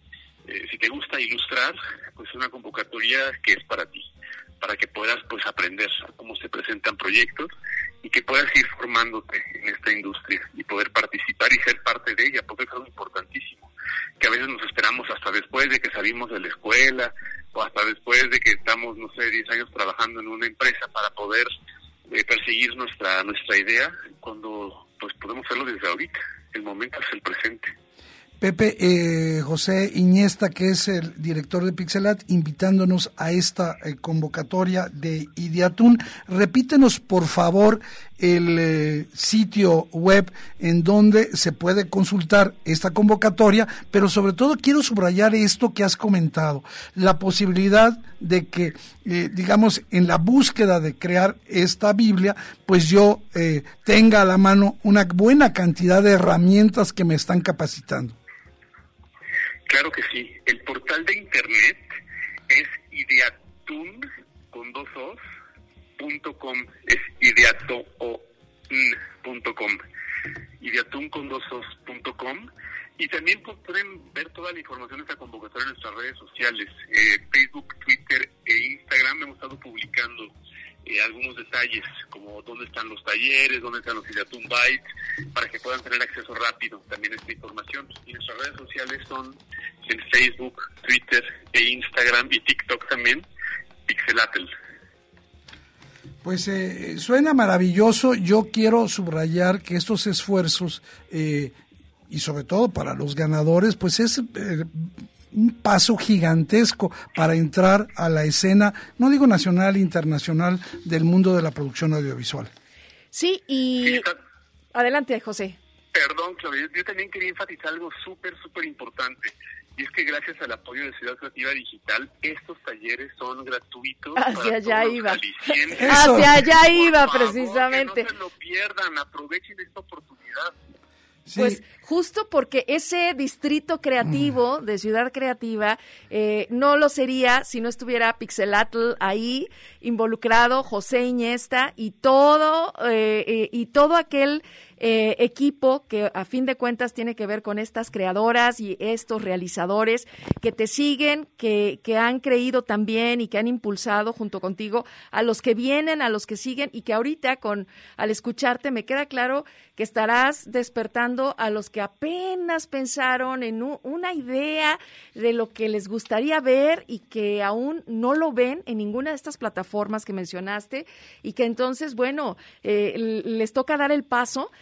eh, si te gusta ilustrar, pues es una convocatoria que es para ti, para que puedas pues aprender cómo se presentan proyectos y que puedas ir formándote en esta industria y poder participar y ser parte de ella, porque es algo importantísimo, que a veces nos esperamos hasta después de que salimos de la escuela o hasta después de que estamos, no sé, 10 años trabajando en una empresa para poder eh, perseguir nuestra nuestra idea, cuando pues podemos hacerlo desde ahorita, el momento es el presente. Pepe eh, José Iñesta, que es el director de Pixelat, invitándonos a esta eh, convocatoria de Idiatún. Repítenos, por favor, el eh, sitio web en donde se puede consultar esta convocatoria, pero sobre todo quiero subrayar esto que has comentado, la posibilidad de que, digamos, en la búsqueda de crear esta Biblia, pues yo tenga a la mano una buena cantidad de herramientas que me están capacitando. Claro que sí. El portal de internet es ideatun con dos os, com. Es ideatoon.com. Ideatun con dos os, punto com. Y también pueden ver toda la información de esta convocatoria en nuestras redes sociales, eh, Facebook, Twitter e Instagram. Hemos estado publicando eh, algunos detalles, como dónde están los talleres, dónde están los Ideatun Bytes, para que puedan tener acceso rápido también a esta información. Y nuestras redes sociales son en Facebook, Twitter e Instagram y TikTok también, Pixelatel. Pues eh, suena maravilloso. Yo quiero subrayar que estos esfuerzos, eh, y sobre todo para los ganadores, pues es un paso gigantesco para entrar a la escena, no digo nacional, internacional, del mundo de la producción audiovisual. Sí, y... Adelante, José. Perdón, Claudia, yo también quería enfatizar algo súper, súper importante. Y es que gracias al apoyo de Ciudad Creativa Digital, estos talleres son gratuitos. Hacia allá iba. Hacia allá iba, precisamente. no se lo pierdan, aprovechen esta oportunidad. Pues justo porque ese distrito creativo de Ciudad Creativa eh, no lo sería si no estuviera Pixelatl ahí involucrado, José Iñesta y todo eh, eh, y todo aquel eh, equipo que a fin de cuentas tiene que ver con estas creadoras y estos realizadores que te siguen, que, que han creído también y que han impulsado junto contigo a los que vienen, a los que siguen y que ahorita con al escucharte me queda claro que estarás despertando a los que apenas pensaron en una idea de lo que les gustaría ver y que aún no lo ven en ninguna de estas plataformas que mencionaste y que entonces, bueno, eh, les toca dar el paso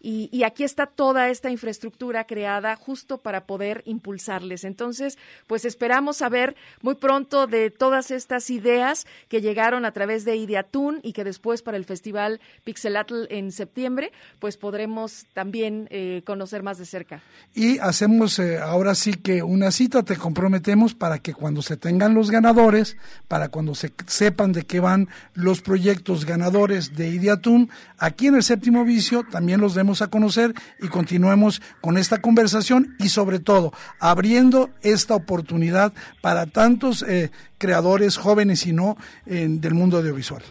y, aquí está toda esta infraestructura creada justo para poder impulsarles. Entonces, pues esperamos saber muy pronto de todas estas ideas que llegaron a través de Ideatún y que después para el Festival Pixelatl en septiembre, pues podremos también eh, conocer más de cerca. Y hacemos eh, ahora sí que una cita, te comprometemos para que cuando se tengan los ganadores, para cuando se sepan de qué van los proyectos ganadores de Ideatún, aquí en el séptimo vicio también los demos a conocer y continuemos con esta conversación y sobre todo abriendo esta oportunidad para tantos eh, creadores jóvenes y no del mundo audiovisual.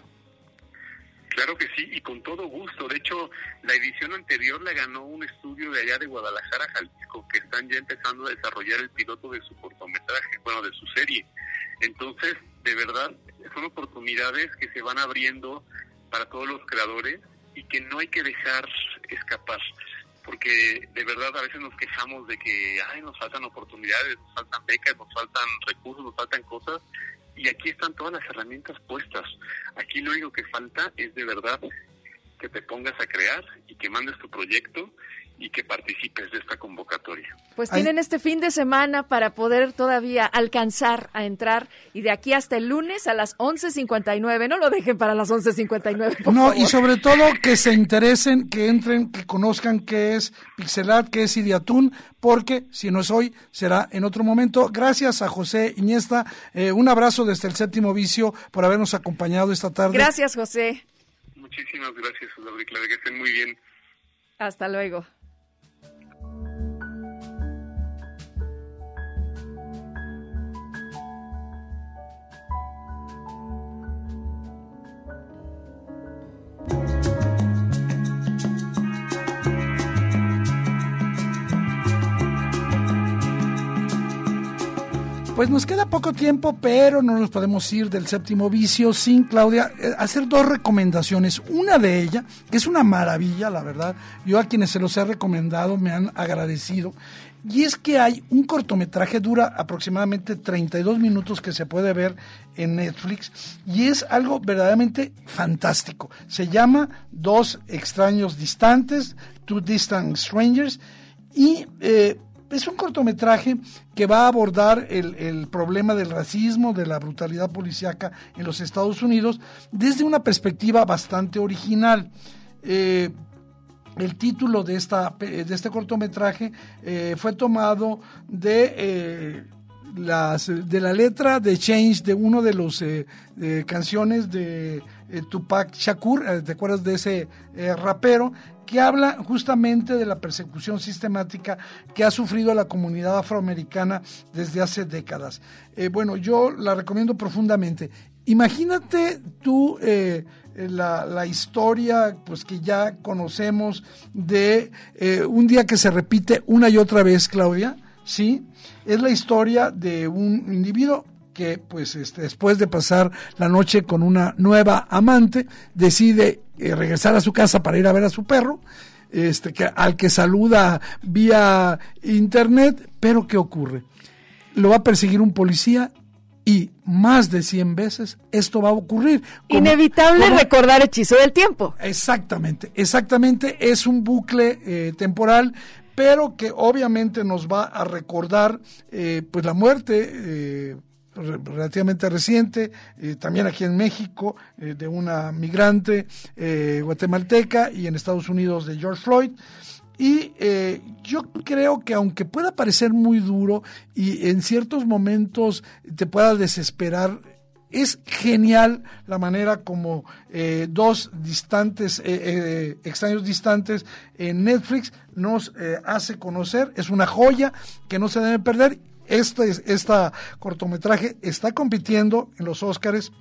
Claro que sí, y con todo gusto. De hecho, la edición anterior la ganó un estudio de allá de Guadalajara, Jalisco, que están ya empezando a desarrollar el piloto de su cortometraje, bueno, de su serie. Entonces, de verdad, son oportunidades que se van abriendo para todos los creadores y que no hay que dejar escapar, porque de verdad a veces nos quejamos de que ay, nos faltan oportunidades, nos faltan becas, nos faltan recursos, nos faltan cosas, y aquí están todas las herramientas puestas. Aquí lo único que falta es de verdad que te pongas a crear y que mandes tu proyecto y que participes de esta convocatoria. Pues tienen este fin de semana para poder todavía alcanzar a entrar y de aquí hasta el lunes a las 11.59, no lo dejen para las 11.59. Por no, favor. y sobre todo que se interesen, que entren, que conozcan qué es Pixelat, qué es Idiatún, porque si no es hoy, será en otro momento. Gracias a José Iniesta, eh, un abrazo desde el séptimo vicio por habernos acompañado esta tarde. Gracias, José. Muchísimas gracias, y Claudia, que estén muy bien. Hasta luego. Pues nos queda poco tiempo, pero no nos podemos ir del séptimo vicio sin, Claudia, eh, hacer dos recomendaciones. Una de ellas, que es una maravilla, la verdad, yo a quienes se los he recomendado me han agradecido, y es que hay un cortometraje, dura aproximadamente 32 minutos que se puede ver en Netflix, y es algo verdaderamente fantástico. Se llama Dos extraños distantes, Two Distant Strangers, y... Eh, es un cortometraje que va a abordar el, el, problema del racismo, de la brutalidad policíaca en los Estados Unidos desde una perspectiva bastante original. Eh, el título de, esta, de este cortometraje eh, fue tomado de, eh, las, de la letra de Change de uno de los de canciones de Tupac Shakur, ¿te acuerdas de ese rapero? que habla justamente de la persecución sistemática que ha sufrido la comunidad afroamericana desde hace décadas. Eh, bueno, yo la recomiendo profundamente. Imagínate tú eh, la, la, historia pues que ya conocemos de eh, un día que se repite una y otra vez, Claudia, ¿sí? Es la historia de un individuo que pues este, después de pasar la noche con una nueva amante decide eh, regresar a su casa para ir a ver a su perro, este, que, al que saluda vía internet, pero ¿qué ocurre? Lo va a perseguir un policía y más de 100 veces esto va a ocurrir. Como, Inevitable como, recordar hechizo del tiempo. Exactamente, exactamente, es un bucle eh, temporal, pero que obviamente nos va a recordar eh, pues la muerte eh, relativamente reciente, eh, también aquí en México, eh, de una migrante eh, guatemalteca y en Estados Unidos de George Floyd. Y yo creo que aunque pueda parecer muy duro y en ciertos momentos te pueda desesperar, es genial la manera como dos distantes, extraños distantes en Netflix nos hace conocer. Es una joya que no se debe perder este, esta cortometraje está compitiendo en los Óscares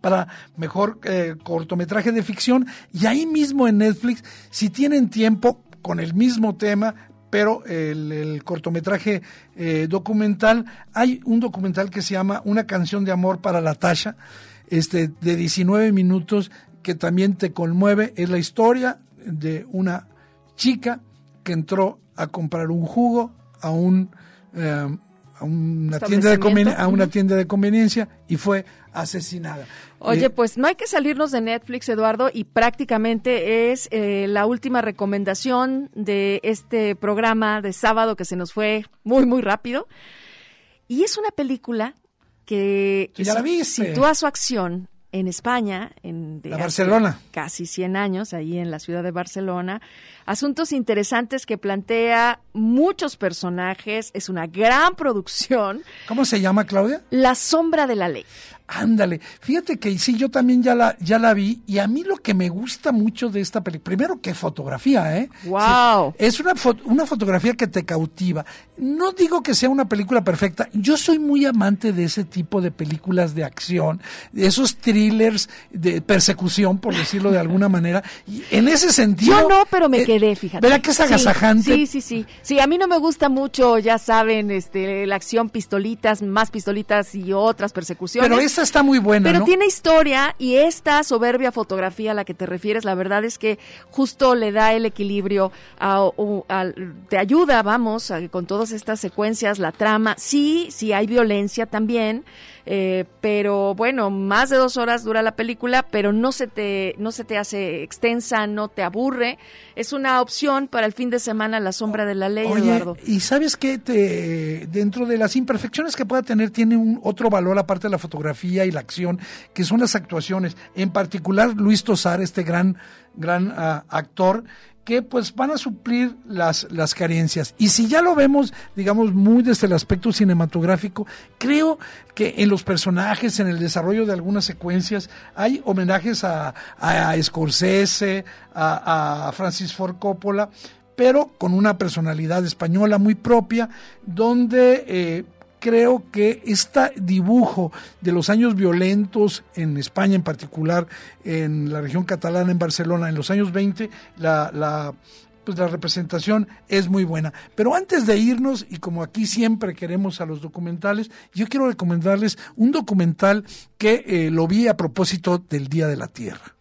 para mejor eh, cortometraje de ficción y ahí mismo en Netflix, si tienen tiempo con el mismo tema, pero el, el cortometraje eh, documental, hay un documental que se llama Una canción de amor para la Tasha, este, de 19 minutos, que también te conmueve, es la historia de una chica que entró a comprar un jugo a un eh, a una tienda de a una tienda de conveniencia y fue asesinada. Oye, eh, pues no hay que salirnos de Netflix, Eduardo, y prácticamente es eh, la última recomendación de este programa de sábado que se nos fue muy, muy rápido. Y es una película que, ya la viste. sitúa su acción en España, en de Barcelona. casi 100 años, ahí en la ciudad de Barcelona. Asuntos interesantes que plantea muchos personajes, es una gran producción. ¿Cómo se llama, Claudia? La sombra de la ley. Ándale, fíjate que sí, yo también ya la, ya la vi y a mí lo que me gusta mucho de esta película, primero que fotografía, ¿eh? ¡Wow! Sí, es una, fo una fotografía que te cautiva. No digo que sea una película perfecta, yo soy muy amante de ese tipo de películas de acción, de esos thrillers de persecución, por decirlo de alguna manera. Y en ese sentido... Yo no, pero me eh, quedé, fíjate. ¿Verdad que es agasajante? Sí, sí, sí. Sí, a mí no me gusta mucho, ya saben, este, la acción pistolitas, más pistolitas y otras persecuciones. Pero esta está muy buena, Pero ¿no? tiene historia y esta soberbia fotografía a la que te refieres, la verdad es que justo le da el equilibrio, a, o- al- te ayuda, vamos, a- con todas estas secuencias, la trama. Sí, sí hay violencia también, eh, pero bueno, más de dos horas dura la película, pero no se te, no se te hace extensa, no te aburre. Es una opción para el fin de semana, La sombra de la ley, Oye, Eduardo. y sabes que dentro de las imperfecciones que pueda tener, tiene un otro valor aparte de la fotografía y la acción, que son las actuaciones. En particular, Luis Tosar, este gran, gran ah, actor, que pues van a suplir las, las carencias. Y si ya lo vemos, digamos, muy desde el aspecto cinematográfico, creo que en los personajes, en el desarrollo de algunas secuencias, hay homenajes a, a Scorsese, a, Francis Ford Coppola, pero con una personalidad española muy propia, donde eh, creo que este dibujo de los años violentos en España en particular, en la región catalana, en Barcelona, en los años 20, la, la pues la representación es muy buena. Pero antes de irnos, y como aquí siempre queremos a los documentales, yo quiero recomendarles un documental que eh, lo vi a propósito del Día de la Tierra.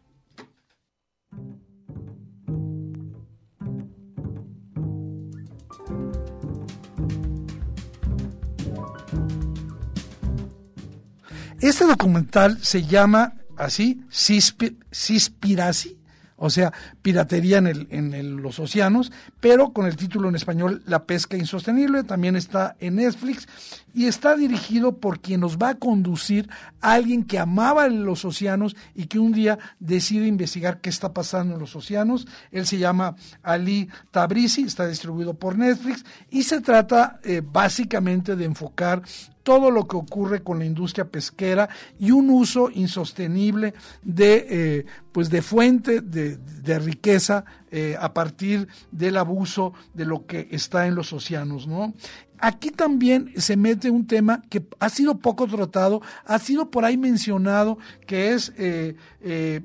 Este documental se llama así, Cispi- Cispiracy, o sea, piratería en, el, en los océanos, pero con el título en español La pesca insostenible, también está en Netflix y está dirigido por quien nos va a conducir a alguien que amaba los océanos y que un día decide investigar qué está pasando en los océanos. Él se llama Ali Tabrizi, está distribuido por Netflix y se trata eh, básicamente de enfocar todo lo que ocurre con la industria pesquera y un uso insostenible de eh, pues de fuente de, de riqueza eh, a partir del abuso de lo que está en los océanos, ¿no? Aquí también se mete un tema que ha sido poco tratado, ha sido por ahí mencionado, que es eh,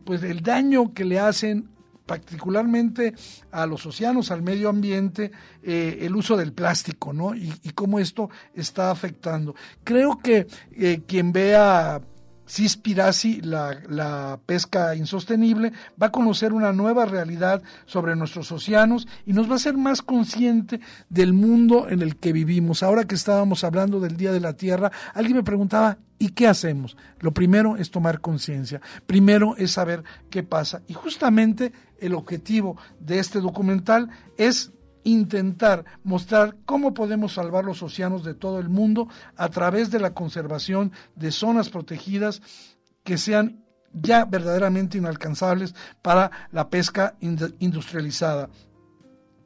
pues el daño que le hacen particularmente a los océanos, al medio ambiente, eh, el uso del plástico, ¿no? Y, cómo esto está afectando. Creo que eh, quien vea Cispiracy, la, la pesca insostenible, va a conocer una nueva realidad sobre nuestros océanos y nos va a hacer más consciente del mundo en el que vivimos. Ahora que estábamos hablando del Día de la Tierra, alguien me preguntaba, ¿y qué hacemos? Lo primero es tomar conciencia, primero es saber qué pasa. Y justamente el objetivo de este documental es intentar mostrar cómo podemos salvar los océanos de todo el mundo a través de la conservación de zonas protegidas que sean ya verdaderamente inalcanzables para la pesca ind- industrializada.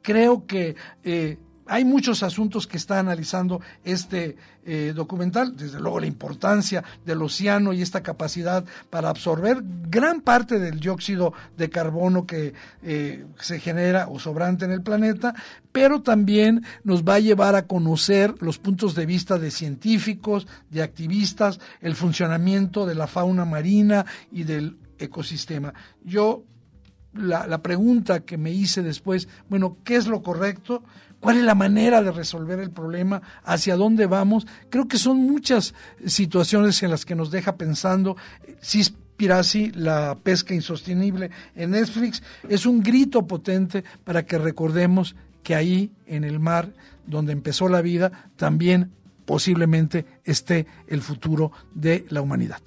Creo que eh, hay muchos asuntos que está analizando este eh, documental, desde luego la importancia del océano y esta capacidad para absorber gran parte del dióxido de carbono que eh, se genera o sobrante en el planeta, pero también nos va a llevar a conocer los puntos de vista de científicos, de activistas, el funcionamiento de la fauna marina y del ecosistema. Yo la, la, pregunta que me hice después, bueno, ¿qué es lo correcto? ¿Cuál es la manera de resolver el problema? ¿Hacia dónde vamos? Creo que son muchas situaciones en las que nos deja pensando. Si Piracy, la pesca insostenible en Netflix, es un grito potente para que recordemos que ahí en el mar donde empezó la vida también posiblemente esté el futuro de la humanidad.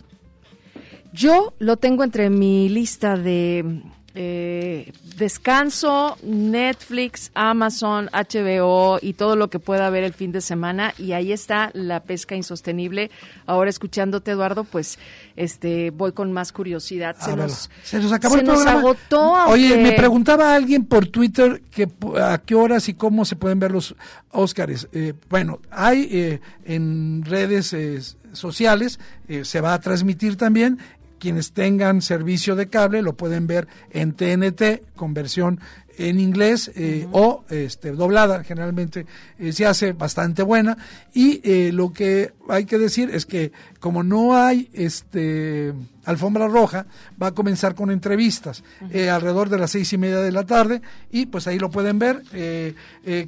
Yo lo tengo entre mi lista de eh, descanso, Netflix, Amazon, HBO y todo lo que pueda ver el fin de semana y ahí está la pesca insostenible. Ahora escuchándote Eduardo, pues este voy con más curiosidad. Se, nos, se nos, acabó se el nos programa. agotó. Oye, me preguntaba alguien por Twitter que a qué horas y cómo se pueden ver los Óscares. Eh, bueno, hay eh, en redes eh, sociales, se va a transmitir también quienes tengan servicio de cable lo pueden ver en TNT con versión en inglés eh, uh -huh. o este, doblada, generalmente eh, se hace bastante buena. Y eh, lo que hay que decir es que como no hay este alfombra roja, va a comenzar con entrevistas uh -huh. alrededor de las seis y media de la tarde y pues ahí lo pueden ver.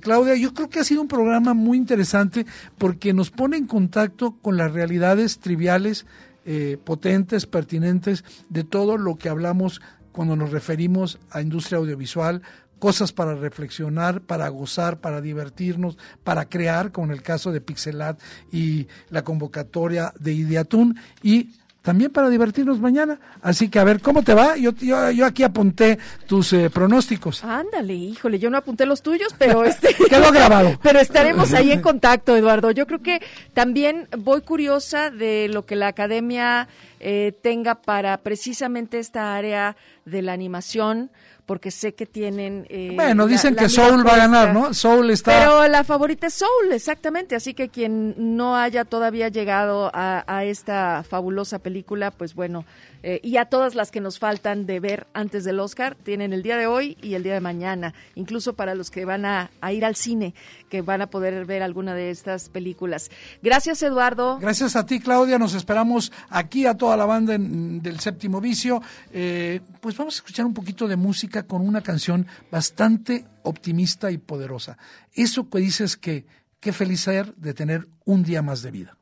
Claudia, yo creo que ha sido un programa muy interesante porque nos pone en contacto con las realidades triviales eh, potentes, pertinentes de todo lo que hablamos cuando nos referimos a industria audiovisual, cosas para reflexionar, para gozar, para divertirnos, para crear, como en el caso de Pixelat y la convocatoria de Ideatún, y también para divertirnos mañana. Así que a ver, ¿cómo te va? Yo, yo, yo aquí apunté tus eh, pronósticos. Ándale, híjole, yo no apunté los tuyos, pero este quedó grabado. pero estaremos ahí en contacto, Eduardo. Yo creo que también voy curiosa de lo que la academia eh, tenga para precisamente esta área de la animación porque sé que tienen... Eh, bueno, dicen que Soul va a ganar, ¿no? Soul está... Pero la favorita es Soul, exactamente. Así que quien no haya todavía llegado a, a esta fabulosa película, pues bueno, eh, y a todas las que nos faltan de ver antes del Oscar, tienen el día de hoy y el día de mañana, incluso para los que van a, ir al cine, que van a poder ver alguna de estas películas. Gracias, Eduardo. Gracias a ti, Claudia. Nos esperamos aquí a toda la banda del séptimo vicio. Eh, pues vamos a escuchar un poquito de música con una canción bastante optimista y poderosa. Eso que dices que qué feliz ser de tener un día más de vida.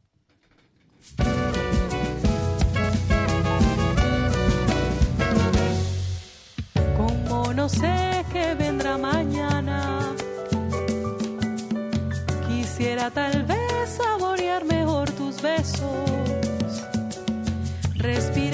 no sé qué vendrá mañana. Quisiera tal vez saborear mejor tus besos, respirar